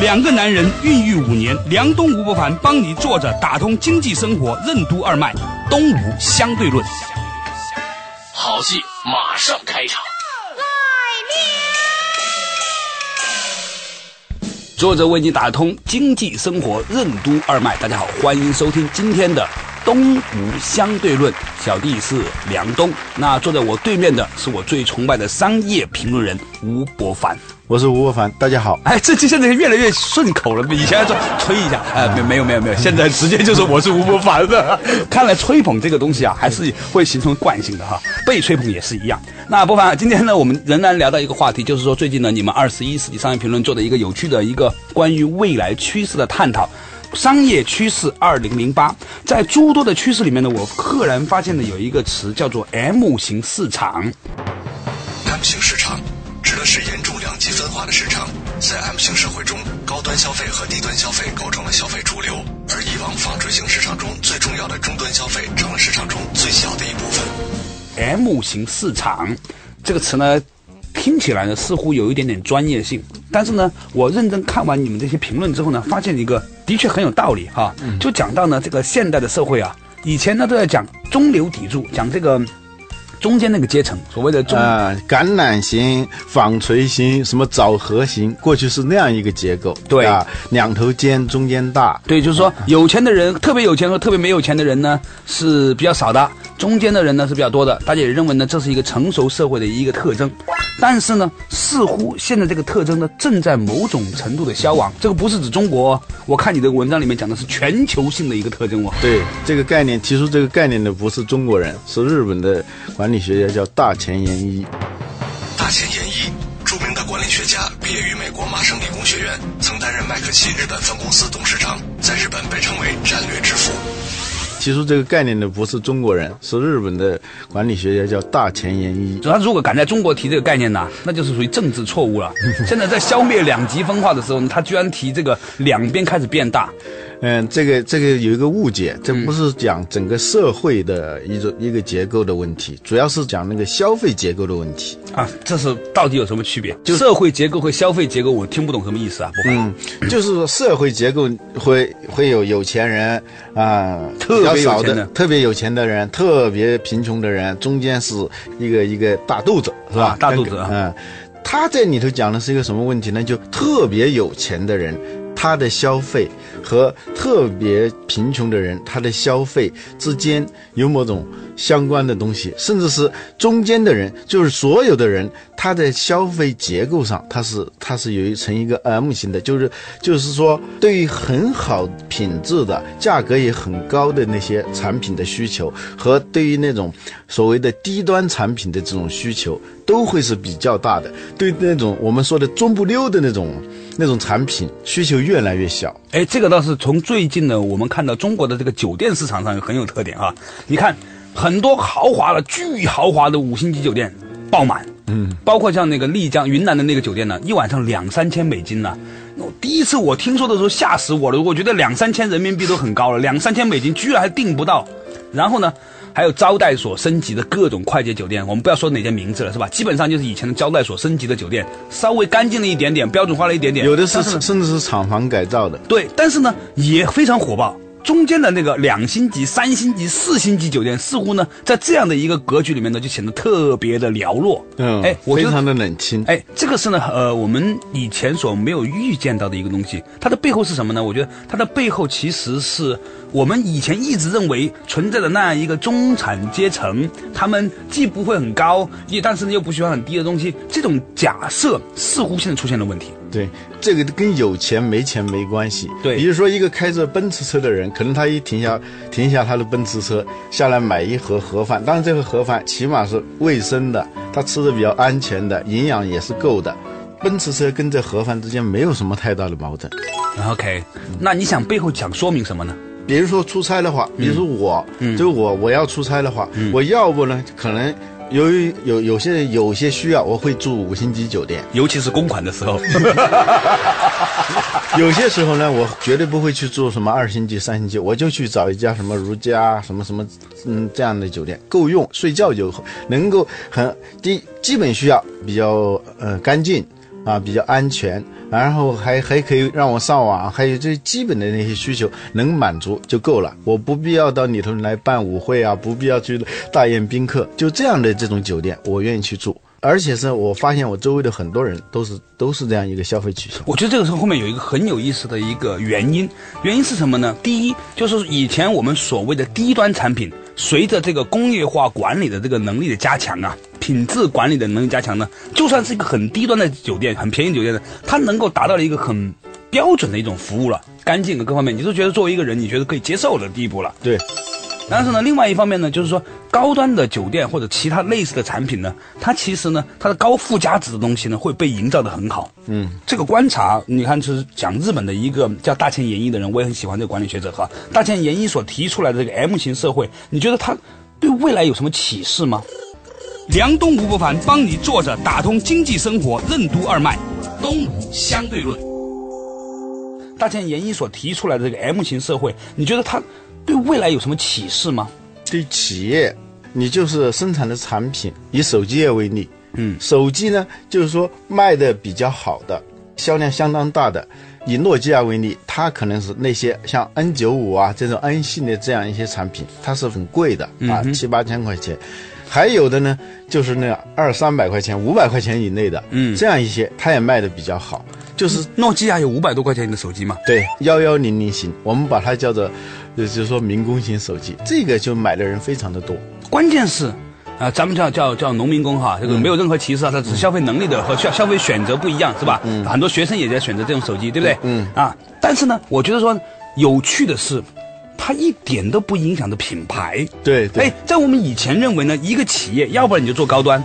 两个男人孕育五年，梁东吴伯凡帮你坐着打通经济生活任督二脉，东吴相对论。好戏马上开场。作者为你打通经济生活任督二脉。大家好，欢迎收听今天的东吴相对论。小弟是梁东，那坐在我对面的是我最崇拜的商业评论人吴伯凡。我是吴伯凡，大家好。哎，这这现在越来越顺口了，以前说吹一下，哎，没没有没有没有，现在直接就是我是吴伯凡的。看来吹捧这个东西啊，还是会形成惯性的哈。被吹捧也是一样。那伯凡，今天呢，我们仍然聊到一个话题，就是说最近呢，你们二十一世纪商业评论做的一个有趣的一个关于未来趋势的探讨，商业趋势二零零八。在诸多的趋势里面呢，我赫然发现了有一个词叫做 M 型市场。M 型市场指的是严重两极分化的市场。在 M 型社会中，高端消费和低端消费构成了消费主流，而以往纺锤型市场中最重要的中端消费成了市场中最小的一部分。M 型市场这个词呢，听起来呢似乎有一点点专业性，但是呢，我认真看完你们这些评论之后呢，发现一个的确很有道理哈。就讲到呢，这个现代的社会啊，以前呢都在讲中流砥柱，讲这个中间那个阶层，所谓的中。啊、橄榄型、纺锤型、什么枣核型，过去是那样一个结构。对啊，两头尖，中间大。对，就是说有钱的人，特别有钱和特别没有钱的人呢是比较少的，中间的人呢是比较多的。大家也认为呢这是一个成熟社会的一个特征，但是呢，似乎现在这个特征呢正在某种程度的消亡。这个不是指中国哦，我看你的文章里面讲的是全球性的一个特征哦。对这个概念，提出这个概念的不是中国人，是日本的管理学家叫大前研一。大前研一，著名的管理学家，毕业于美国麻省理工学院，曾担任麦肯锡日本分公司董事长，在日本被称为战略之父。提出这个概念的不是中国人，是日本的管理学家叫大前研一。他如果敢在中国提这个概念呢，那就是属于政治错误了。现在在消灭两极分化的时候呢，他居然提这个两边开始变大。嗯，这个这个有一个误解，这不是讲整个社会的一种一个结构的问题，主要是讲那个消费结构的问题。啊，这是到底有什么区别？就社会结构和消费结构，我听不懂什么意思啊。不嗯，就是说社会结构会会有有钱人啊，特别有钱的特别有钱的人，特别贫穷的人，中间是一个一个大肚子，是吧？啊大肚子啊嗯，他在里头讲的是一个什么问题呢？就特别有钱的人。他的消费和特别贫穷的人，他的消费之间有某种相关的东西，甚至是中间的人，就是所有的人，他在消费结构上，他是他是有一成一个 M 型的，就是就是说，对于很好品质的、价格也很高的那些产品的需求，和对于那种所谓的低端产品的这种需求，都会是比较大的。对那种我们说的中不溜的那种那种产品，需求越来越小。哎，这个倒是从最近呢，我们看到中国的这个酒店市场上很有特点啊。你看，很多豪华的、巨豪华的五星级酒店爆满，嗯，包括像那个丽江、云南的那个酒店呢，一晚上两三千美金呢。我第一次我听说的时候吓死我了，我觉得两三千人民币都很高了，两三千美金居然还订不到。然后呢，还有招待所升级的各种快捷酒店，我们不要说哪些名字了，是吧？基本上就是以前的招待所升级的酒店，稍微干净了一点点，标准化了一点点。有的是甚至是厂房改造的。对，但是呢也非常火爆。中间的那个两星级、三星级、四星级酒店，似乎呢在这样的一个格局里面呢，就显得特别的寥落。嗯，哎，非常的冷清。哎，这个是呢，呃，我们以前所没有预见到的一个东西。它的背后是什么呢？我觉得它的背后其实是我们以前一直认为存在的那样一个中产阶层，他们既不会很高，也但是呢又不喜欢很低的东西。这种假设似乎现在出现了问题。对，这个跟有钱没钱没关系。对比如说一个开着奔驰车的人，可能他一停下停下他的奔驰车，下来买一盒盒饭，当然这个盒饭起码是卫生的，他吃的比较安全的，营养也是够的。奔驰车跟这盒饭之间没有什么太大的矛盾。OK，那你想背后想说明什么呢？比如说出差的话，比如说我，嗯就我我要出差的话，我要不呢，可能由于有有些有些需要，我会住五星级酒店。尤其是公款的时候，有些时候呢，我绝对不会去住什么二星级、三星级，我就去找一家什么如家、什么什么，嗯，这样的酒店够用，睡觉就能够很基基本需要比较呃干净啊，比较安全，然后还还可以让我上网，还有这基本的那些需求能满足就够了。我不必要到里头来办舞会啊，不必要去大宴宾客，就这样的这种酒店，我愿意去住。而且是我发现我周围的很多人都是都是这样一个消费取向。我觉得这个时候后面有一个很有意思的一个原因，原因是什么呢？第一，就是以前我们所谓的低端产品，随着这个工业化管理的这个能力的加强啊，品质管理的能力加强呢，就算是一个很低端的酒店、很便宜酒店的，它能够达到了一个很标准的一种服务了，干净的各方面，你都觉得作为一个人，你觉得可以接受的地步了。对，但是呢，另外一方面呢，就是说高端的酒店或者其他类似的产品呢，它其实呢，它的高附加值的东西呢，会被营造的很好。嗯，这个观察，你看，就是讲日本的一个叫大前研一的人，我也很喜欢这个管理学者哈。大前研一所提出来的这个 M 型社会，你觉得它对未来有什么启示吗？梁东吴不凡帮你坐着打通经济生活任督二脉，东吴相对论。大前研一所提出来的这个 M 型社会，你觉得它对未来有什么启示吗？对企业，你就是生产的产品，以手机业为例，嗯手机呢，就是说卖的比较好的，销量相当大的，以诺基亚为例，它可能是那些像 N 九五啊这种 N 系列这样一些产品，它是很贵的啊，七八千块钱。还有的呢，就是那二三百块钱、五百块钱以内的，嗯这样一些，它也卖的比较好。就是诺基亚有五百多块钱的手机嘛？对幺幺零零型，我们把它叫做，呃就是说民工型手机，这个就买的人非常的多。关键是，啊、咱们叫叫叫农民工哈，这个没有任何歧视啊，它只是消费能力的和消消费选择不一样，是吧？嗯，很多学生也在选择这种手机，对不对？嗯啊，但是呢，我觉得说有趣的是，它一点都不影响的品牌。对对哎，在我们以前认为呢，一个企业要不然你就做高端。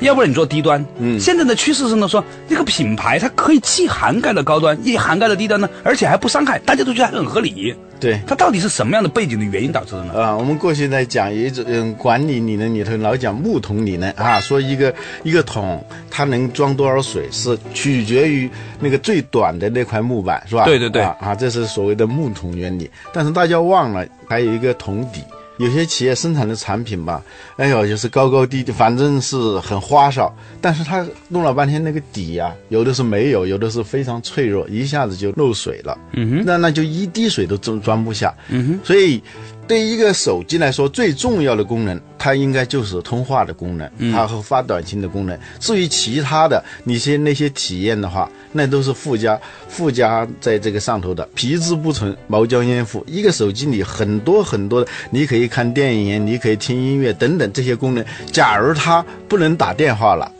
要不然你做低端，嗯，现在的趋势是呢，说这个品牌它可以既涵盖了高端，也涵盖了低端呢，而且还不伤害，大家都觉得还很合理。对。它到底是什么样的背景的原因导致的呢？啊，我们过去在讲一种嗯管理理论里头老讲木桶理论啊，说一个一个桶它能装多少水是取决于那个最短的那块木板，是吧？对对对啊啊，这是所谓的木桶原理。但是大家忘了还有一个桶底。有些企业生产的产品吧，哎呦，就是高高低低，反正是很花哨。但是他弄了半天那个底呀、有的是没有，有的是非常脆弱，一下子就漏水了。嗯哼，那那就一滴水都装装不下。嗯哼，所以对于一个手机来说，最重要的功能，它应该就是通话的功能，它和发短信的功能。至于其他的那些那些体验的话，那都是附加附加在这个上头的。皮之不存，毛将焉附。一个手机里很多很多的，你可以看电影，你可以听音乐等等这些功能。假如它不能打电话了，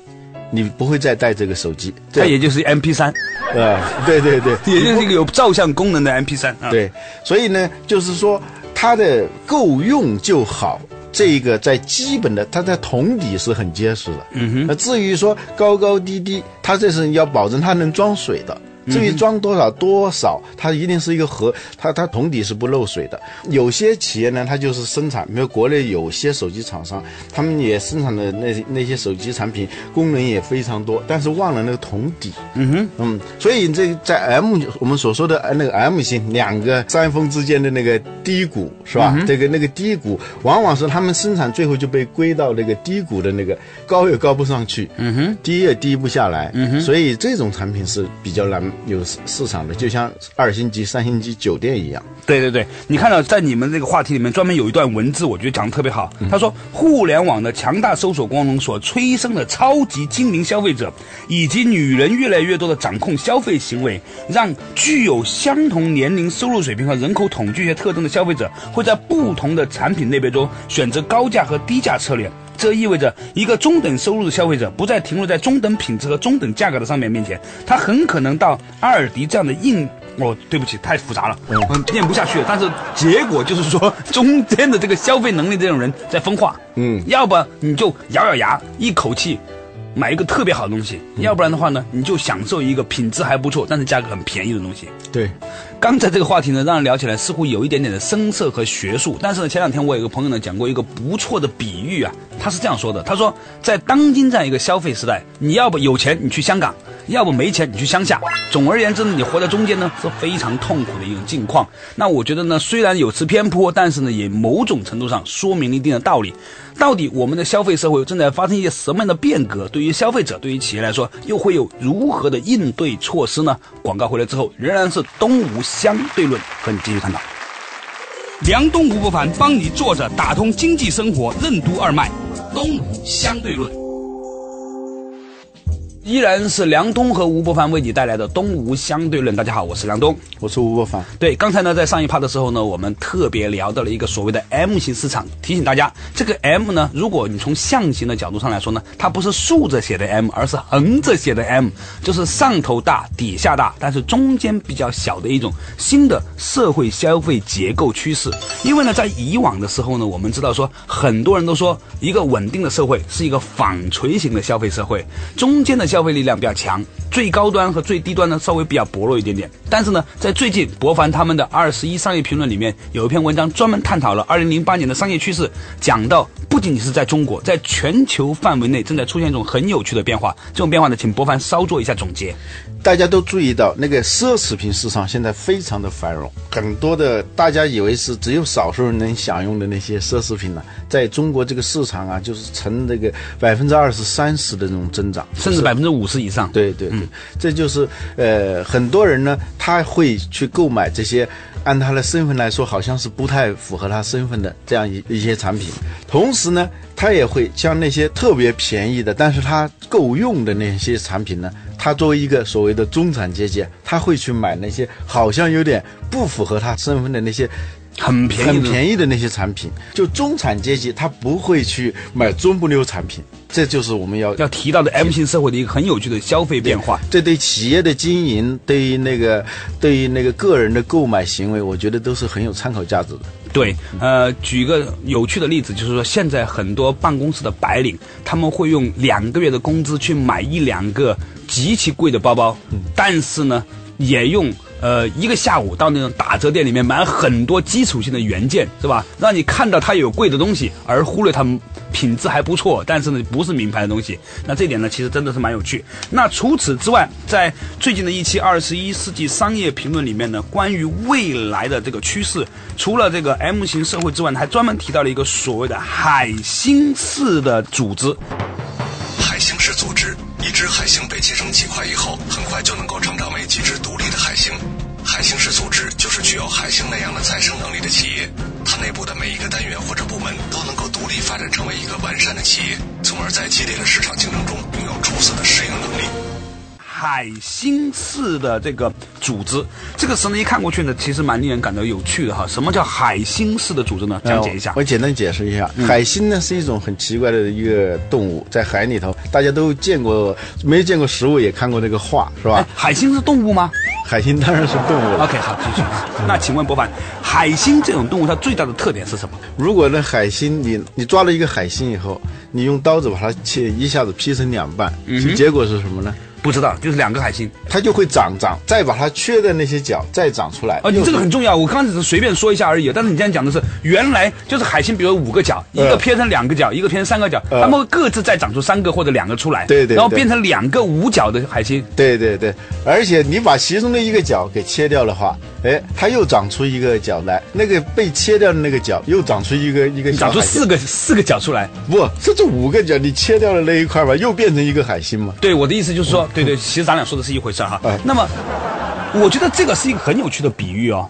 你不会再带这个手机。它也就是 M P 三，啊，对对对，也就是一个有照相功能的 M P 三啊。对，所以呢，就是说它的够用就好。这个在基本的，它在桶底是很结实的。嗯哼。那至于说高高低低，它这是要保证它能装水的。至于装多少多少，它一定是一个盒，它它桶底是不漏水的。有些企业呢，它就是生产，比如国内有些手机厂商，他们也生产的那那些手机产品功能也非常多，但是忘了那个桶底。嗯哼，嗯，所以这在 M 我们所说的呃那个 M 型两个山峰之间的那个低谷是吧？这个那个低谷，往往是他们生产最后就被归到那个低谷的那个高也高不上去，嗯哼，低也低不下来，嗯哼，所以这种产品是比较难有市市场的，就像二星级、三星级酒店一样。对对对，你看到在你们这个话题里面专门有一段文字，我觉得讲的特别好。他说，互联网的强大搜索功能所催生的超级精明消费者，以及女人越来越多的掌控消费行为，让具有相同年龄、收入水平和人口统计学特征的消费者，会在不同的产品类别中选择高价和低价策略。这意味着一个中等收入的消费者不再停留在中等品质和中等价格的商品面前，他很可能到阿尔迪这样的硬。哦，对不起，太复杂了，嗯，念不下去。但是结果就是说，中间的这个消费能力这种人在分化，嗯要不你就咬咬牙，一口气买一个特别好的东西，要不然的话呢，你就享受一个品质还不错，但是价格很便宜的东西。对，刚才这个话题呢，让人聊起来似乎有一点点的生涩和学术。但是呢，前两天我有一个朋友呢讲过一个不错的比喻啊，他是这样说的：他说，在当今这样一个消费时代，你要不有钱，你去香港；要不没钱，你去乡下。总而言之呢，你活在中间呢是非常痛苦的一种境况。那我觉得呢，虽然有失偏颇，但是呢，也某种程度上说明了一定的道理。到底我们的消费社会正在发生一些什么样的变革？对于消费者，对于企业来说，又会有如何的应对措施呢？广告回来之后，仍然是东吴相对论和你继续探讨。梁东吴不凡帮你坐着打通经济生活任督二脉，东吴相对论。依然是梁东和吴伯凡为你带来的东吴相对论。大家好，我是梁东。我是吴伯凡。对，刚才呢，在上一趴的时候呢，我们特别聊到了一个所谓的 M 型市场。提醒大家，这个 M 呢，如果你从象形的角度上来说呢，它不是竖着写的 M，而是横着写的 M，就是上头大，底下大，但是中间比较小的一种新的社会消费结构趋势。因为呢，在以往的时候呢，我们知道说，很多人都说，一个稳定的社会是一个纺锤型的消费社会，中间的消费力量比较强，最高端和最低端呢稍微比较薄弱一点点。但是呢，在最近博凡他们的二十一商业评论里面有一篇文章专门探讨了二零零八年的商业趋势，讲到不仅仅是在中国，在全球范围内正在出现一种很有趣的变化。这种变化呢，请博凡稍做一下总结。大家都注意到，那个奢侈品市场现在非常的繁荣，很多的大家以为是只有少数人能享用的那些奢侈品呢，在中国这个市场啊，就是呈这个百分之二十三十的这种增长，甚至百分之五十以上。对对对，这就是呃，很多人呢，他会去购买这些按他的身份来说，好像是不太符合他身份的这样一一些产品。同时呢，他也会像那些特别便宜的，但是他够用的那些产品呢，他作为一个所谓的中产阶级，他会去买那些好像有点不符合他身份的那些。很便宜，很便宜的那些产品，就中产阶级他不会去买中不溜产品，这就是我们要要提到的 M 型社会的一个很有趣的消费变化。这对企业的经营，对于那个对于那个个人的购买行为，我觉得都是很有参考价值的。对，呃，举个有趣的例子，就是说现在很多办公室的白领，他们会用两个月的工资去买一两个极其贵的包包，但是呢，也用。呃，一个下午到那种打折店里面买很多基础性的原件，是吧？让你看到它有贵的东西，而忽略它们品质还不错，但是呢不是名牌的东西。那这点呢，其实真的是蛮有趣。那除此之外，在最近的一期《二十一世纪商业评论》里面呢，关于未来的这个趋势，除了这个 M 型社会之外，还专门提到了一个所谓的海星式的组织。海星式组织，一只海星被切成几块以后，很快就能够成长为几只独立星式组织就是具有海星那样的再生能力的企业，它内部的每一个单元或者部门都能够独立发展成为一个完善的企业，从而在激烈的市场竞争中拥有出色的适应能力。海星式的这个组织，这个词呢一看过去呢，其实蛮令人感到有趣的哈。什么叫海星式的组织呢？讲解一下。我简单解释一下，海星呢是一种很奇怪的一个动物，在海里头，大家都见过，没见过实物也看过这个画，是吧？海星是动物吗？海星当然是动物。OK，好，继续。那请问博凡，海星这种动物它最大的特点是什么？如果那海星，你你抓了一个海星以后，你用刀子把它切，一下子劈成两半，结果是什么呢？不知道，就是两个海星，它就会长长，再把它缺的那些角再长出来。哦，你这个很重要，我刚刚只是随便说一下而已。但是你这样讲的是，原来就是海星，比如五个角，一个偏成两个角，一个偏成三个角，它们会各自再长出三个或者两个出来。对对。然后变成两个五角的海星。对对对，而且你把其中的一个角给切掉的话，哎，它又长出一个角来，那个被切掉的那个角又长出一个一个。长出四个四个角出来。不这这五个角，你切掉了那一块吧，又变成一个海星嘛？对，我的意思就是说，对对，其实咱俩说。的是一回事哈，那么我觉得这个是一个很有趣的比喻哦。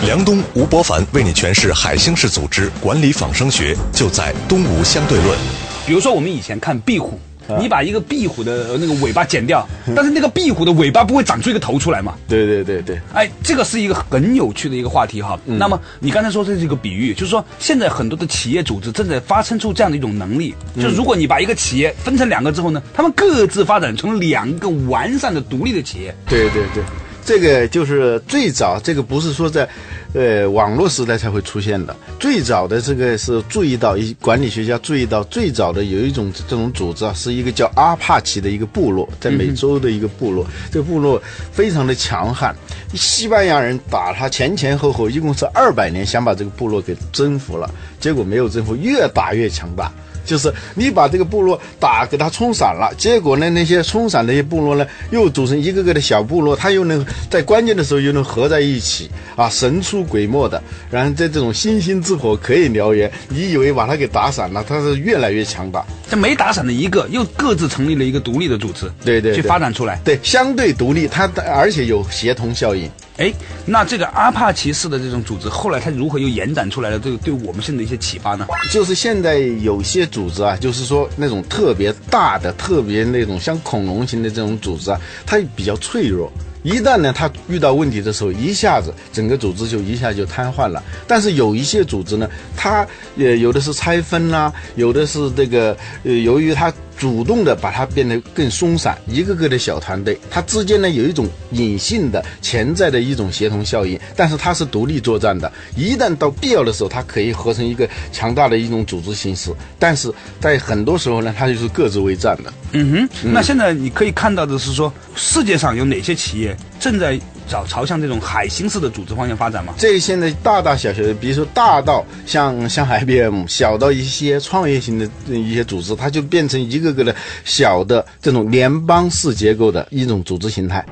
梁东、吴伯凡为你诠释海星式组织管理仿生学，就在东吴相对论。比如说，我们以前看壁虎。你把一个壁虎的那个尾巴剪掉，但是那个壁虎的尾巴不会长出一个头出来嘛？对对对对。哎，这个是一个很有趣的一个话题哈。那么你刚才说这是一个比喻，就是说现在很多的企业组织正在发生出这样的一种能力，就是如果你把一个企业分成两个之后呢，他们各自发展成两个完善的独立的企业。对对对。这个就是最早，这个不是说在，呃，网络时代才会出现的。最早的这个是注意到，一管理学家注意到，最早的有一种这种组织啊，是一个叫阿帕奇的一个部落，在美洲的一个部落。这个部落非常的强悍，西班牙人打他前前后后一共是二百年，想把这个部落给征服了，结果没有征服，越打越强大。就是你把这个部落打给它冲散了，结果呢，那些冲散的一些部落呢，又组成一个个的小部落，它又能在关键的时候又能合在一起啊，神出鬼没的，然后在这种星星之火可以燎原。你以为把它给打散了，它是越来越强大。这没打散的一个，又各自成立了一个独立的组织，对对，去发展出来。对，相对独立，它而且有协同效应。哎，那这个阿帕奇式的这种组织，后来它如何又延展出来了？这个对我们现在一些启发呢？就是现在有些组织啊，就是说那种特别大的、特别那种像恐龙型的这种组织啊，它比较脆弱。一旦呢，它遇到问题的时候，一下子整个组织就一下就瘫痪了。但是有一些组织呢，它呃有的是拆分啦，有的是这个呃，由于它。主动的把它变得更松散，一个个的小团队，它之间呢有一种隐性的潜在的一种协同效应，但是它是独立作战的。一旦到必要的时候，它可以合成一个强大的一种组织形式，但是在很多时候呢，它就是各自为战的。嗯哼，那现在你可以看到的是说，世界上有哪些企业正在？朝朝向这种海星式的组织方向发展吗？这现在大大小小的，比如说大到像像 IBM，小到一些创业型的一些组织，它就变成一个个的小的这种联邦式结构的一种组织形态。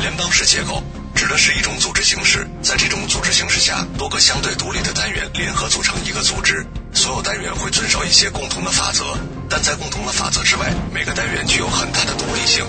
联邦式结构指的是一种组织形式，在这种组织形式下，多个相对独立的单元联合组成一个组织，所有单元会遵守一些共同的法则，但在共同的法则之外，每个单元具有很大的独立性。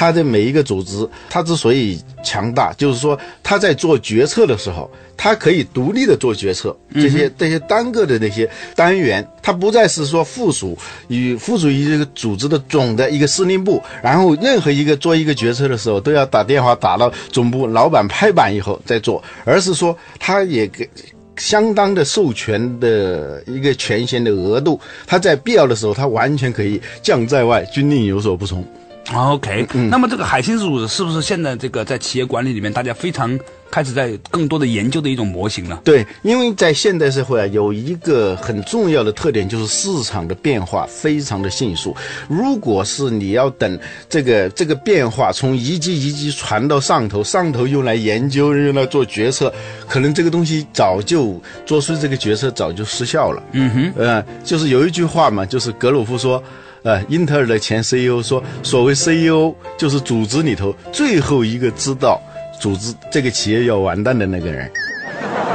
它的每一个组织，它之所以强大，就是说它在做决策的时候，它可以独立的做决策。这些这些单个的那些单元，它不再是说附属与附属于这个组织的总的一个司令部，然后任何一个做一个决策的时候都要打电话打到总部，老板拍板以后再做，而是说它也给相当的授权的一个权限的额度，他在必要的时候，他完全可以将在外，军令有所不从。OK，那么这个海星式组织是不是现在这个在企业管理里面大家非常开始在更多的研究的一种模型呢？对，因为在现代社会啊，有一个很重要的特点就是市场的变化非常的迅速。如果是你要等这个这个变化从一级一级传到上头，上头用来研究用来做决策，可能这个东西早就做出这个决策早就失效了。嗯哼，呃，就是有一句话嘛，就是格鲁夫说。呃，英特尔的前 CEO 说，所谓 CEO 就是组织里头最后一个知道组织这个企业要完蛋的那个人。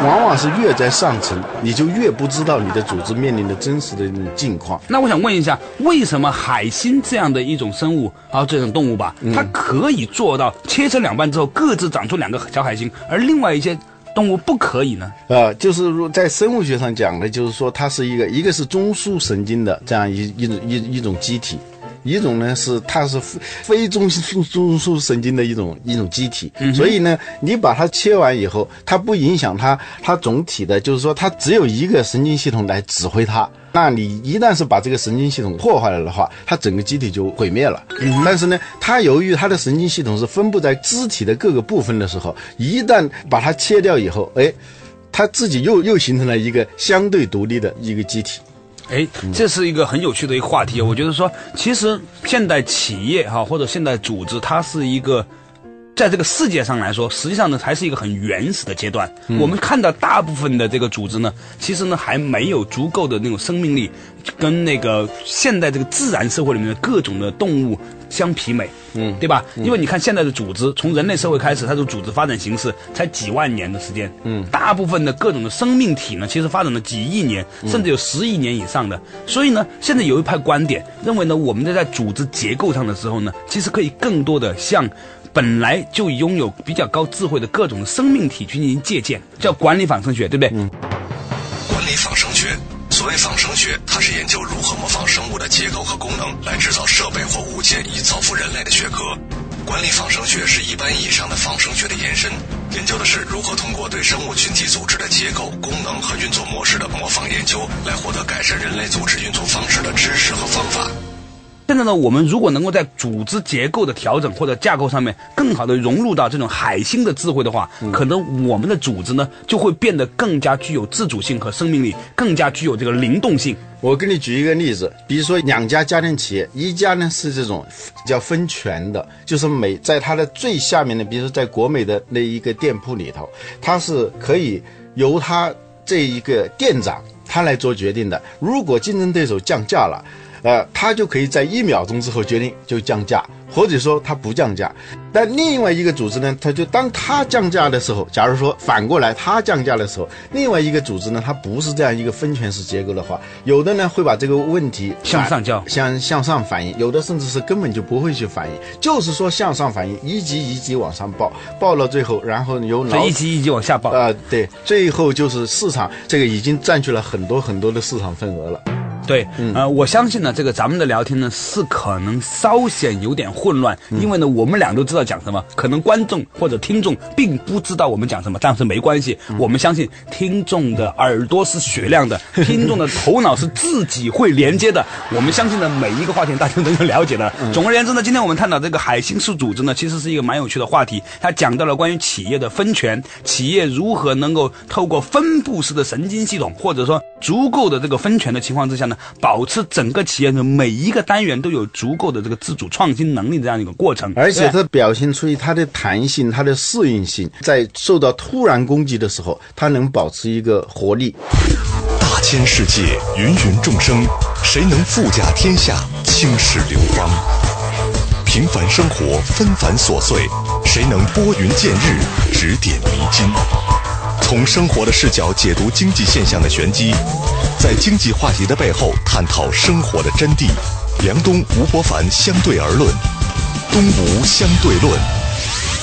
往往是越在上层，你就越不知道你的组织面临的真实的那种境况。那我想问一下，为什么海星这样的一种生物啊，这种动物吧，它可以做到切成两半之后各自长出两个小海星，而另外一些？动物不可以呢？呃，就是如在生物学上讲的，就是说它是一个，一个是中枢神经的这样一一种一一种机体。一种呢是它是非中枢中枢神经的一种一种机体，所以呢，你把它切完以后，它不影响它它总体的，就是说它只有一个神经系统来指挥它。那你一旦是把这个神经系统破坏了的话，它整个机体就毁灭了。但是呢，它由于它的神经系统是分布在肢体的各个部分的时候，一旦把它切掉以后，哎，它自己又又形成了一个相对独立的一个机体。哎，这是一个很有趣的一个话题。我觉得说，其实现代企业哈，或者现代组织，它是一个，在这个世界上来说，实际上呢，还是一个很原始的阶段。我们看到大部分的这个组织呢，其实呢，还没有足够的那种生命力，跟那个现代这个自然社会里面的各种的动物。相媲美，嗯，对吧？因为你看现在的组织，从人类社会开始，它的组织发展形式才几万年的时间，嗯，大部分的各种的生命体呢，其实发展了几亿年，甚至有十亿年以上的。所以呢，现在有一派观点认为呢，我们在在组织结构上的时候呢，其实可以更多的向本来就拥有比较高智慧的各种生命体去进行借鉴，叫管理仿生学，对不对？嗯，管理仿生学。所谓仿生学，它是研究如何模仿生物的结构和功能来制造设备或物件以造福人类的学科。管理仿生学是一般意义上的仿生学的延伸，研究的是如何通过对生物群体组织的结构、功能和运作模式的模仿研究，来获得改善人类组织运作方式的知识和方法。现在呢，我们如果能够在组织结构的调整或者架构上面更好的融入到这种海星的智慧的话，可能我们的组织呢就会变得更加具有自主性和生命力，更加具有这个灵动性。我给你举一个例子，比如说两家家电企业，一家呢是这种叫分权的，就是每在它的最下面的，比如说在国美的那一个店铺里头，它是可以由它这一个店长他来做决定的。如果竞争对手降价了，呃，他就可以在一秒钟之后决定就降价，或者说他不降价。但另外一个组织呢，他就当他降价的时候，假如说反过来他降价的时候，另外一个组织呢，它不是这样一个分权式结构的话，有的呢会把这个问题向上交向向上反映，有的甚至是根本就不会去反映，就是说向上反映，一级一级往上报，报到最后，然后由老一级一级往下报。啊、对，最后就是市场这个已经占据了很多很多的市场份额了。对，呃，我相信呢，这个咱们的聊天呢是可能稍显有点混乱，因为呢，我们俩都知道讲什么，可能观众或者听众并不知道我们讲什么，但是没关系，我们相信听众的耳朵是雪亮的，听众的头脑是自己会连接的，我们相信呢，每一个话题大家都能了解的。总而言之呢，今天我们探讨这个海星式组织呢，其实是一个蛮有趣的话题，它讲到了关于企业的分权，企业如何能够透过分布式的神经系统，或者说足够的这个分权的情况之下呢，保持整个企业的每一个单元都有足够的这个自主创新能力这样一个过程，而且它表现出它的弹性、它的适应性，在受到突然攻击的时候，它能保持一个活力。大千世界，芸芸众生，谁能富甲天下，青史流芳？平凡生活，纷繁琐碎，谁能拨云见日，指点迷津？从生活的视角解读经济现象的玄机，在经济话题的背后探讨生活的真谛。梁冬、吴伯凡相对而论，东吴相对论。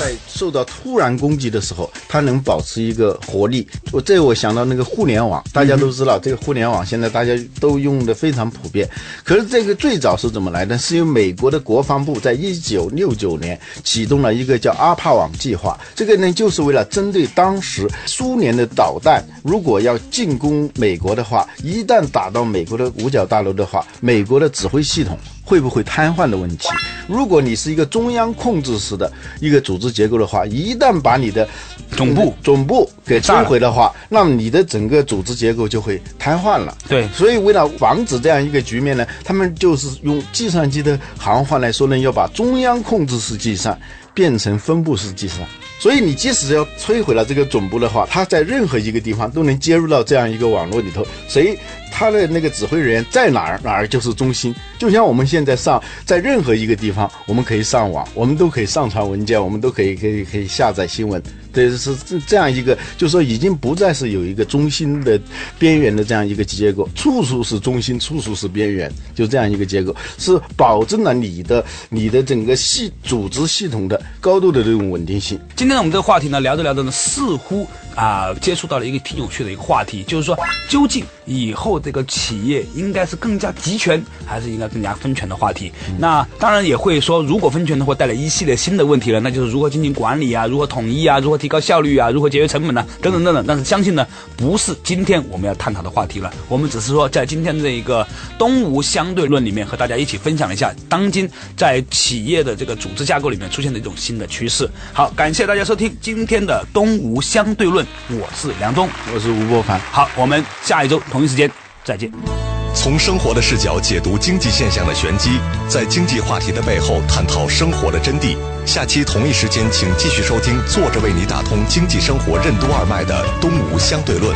在受到突然攻击的时候，它能保持一个活力。我这我想到那个互联网，大家都知道，这个互联网现在大家都用的非常普遍。可是这个最早是怎么来的？是由美国的国防部在一九六九年启动了一个叫阿帕网计划。这个呢，就是为了针对当时苏联的导弹，如果要进攻美国的话，一旦打到美国的五角大楼的话，美国的指挥系统。会不会瘫痪的问题？如果你是一个中央控制式的一个组织结构的话，一旦把你的总部总部给摧毁的话，那么你的整个组织结构就会瘫痪了。对所以为了防止这样一个局面呢，他们就是用计算机的行话来说呢，要把中央控制式计算变成分布式计算。所以你即使要摧毁了这个总部的话，它在任何一个地方都能接入到这样一个网络里头，谁他的那个指挥人员在哪儿，哪儿就是中心。就像我们现在上在任何一个地方，我们可以上网，我们都可以上传文件，我们都可以可以可以下载新闻。对，是这这样一个，就是说已经不再是有一个中心的边缘的这样一个结构，处处是中心，处处是边缘，就这样一个结构，是保证了你的你的整个系组织系统的高度的这种稳定性。今天，我们这个话题呢，聊着聊着呢，似乎啊、接触到了一个挺有趣的一个话题，就是说，究竟以后这个企业应该是更加集权，还是应该更加分权的话题？那当然也会说，如果分权的话，带来一系列新的问题了，那就是如何进行管理啊，如何统一啊，如何提高效率啊，如何节约成本呢、等等等等。但是相信呢，不是今天我们要探讨的话题了，我们只是说在今天这一个东吴相对论里面和大家一起分享一下当今在企业的这个组织架构里面出现的一种新的趋势。好，感谢大家收听今天的东吴相对论，我是梁忠。我是吴伯凡。好，我们下一周同一时间再见。从生活的视角解读经济现象的玄机，在经济话题的背后探讨生活的真谛。下期同一时间，请继续收听坐着为你打通经济生活任督二脉的《东吴相对论》。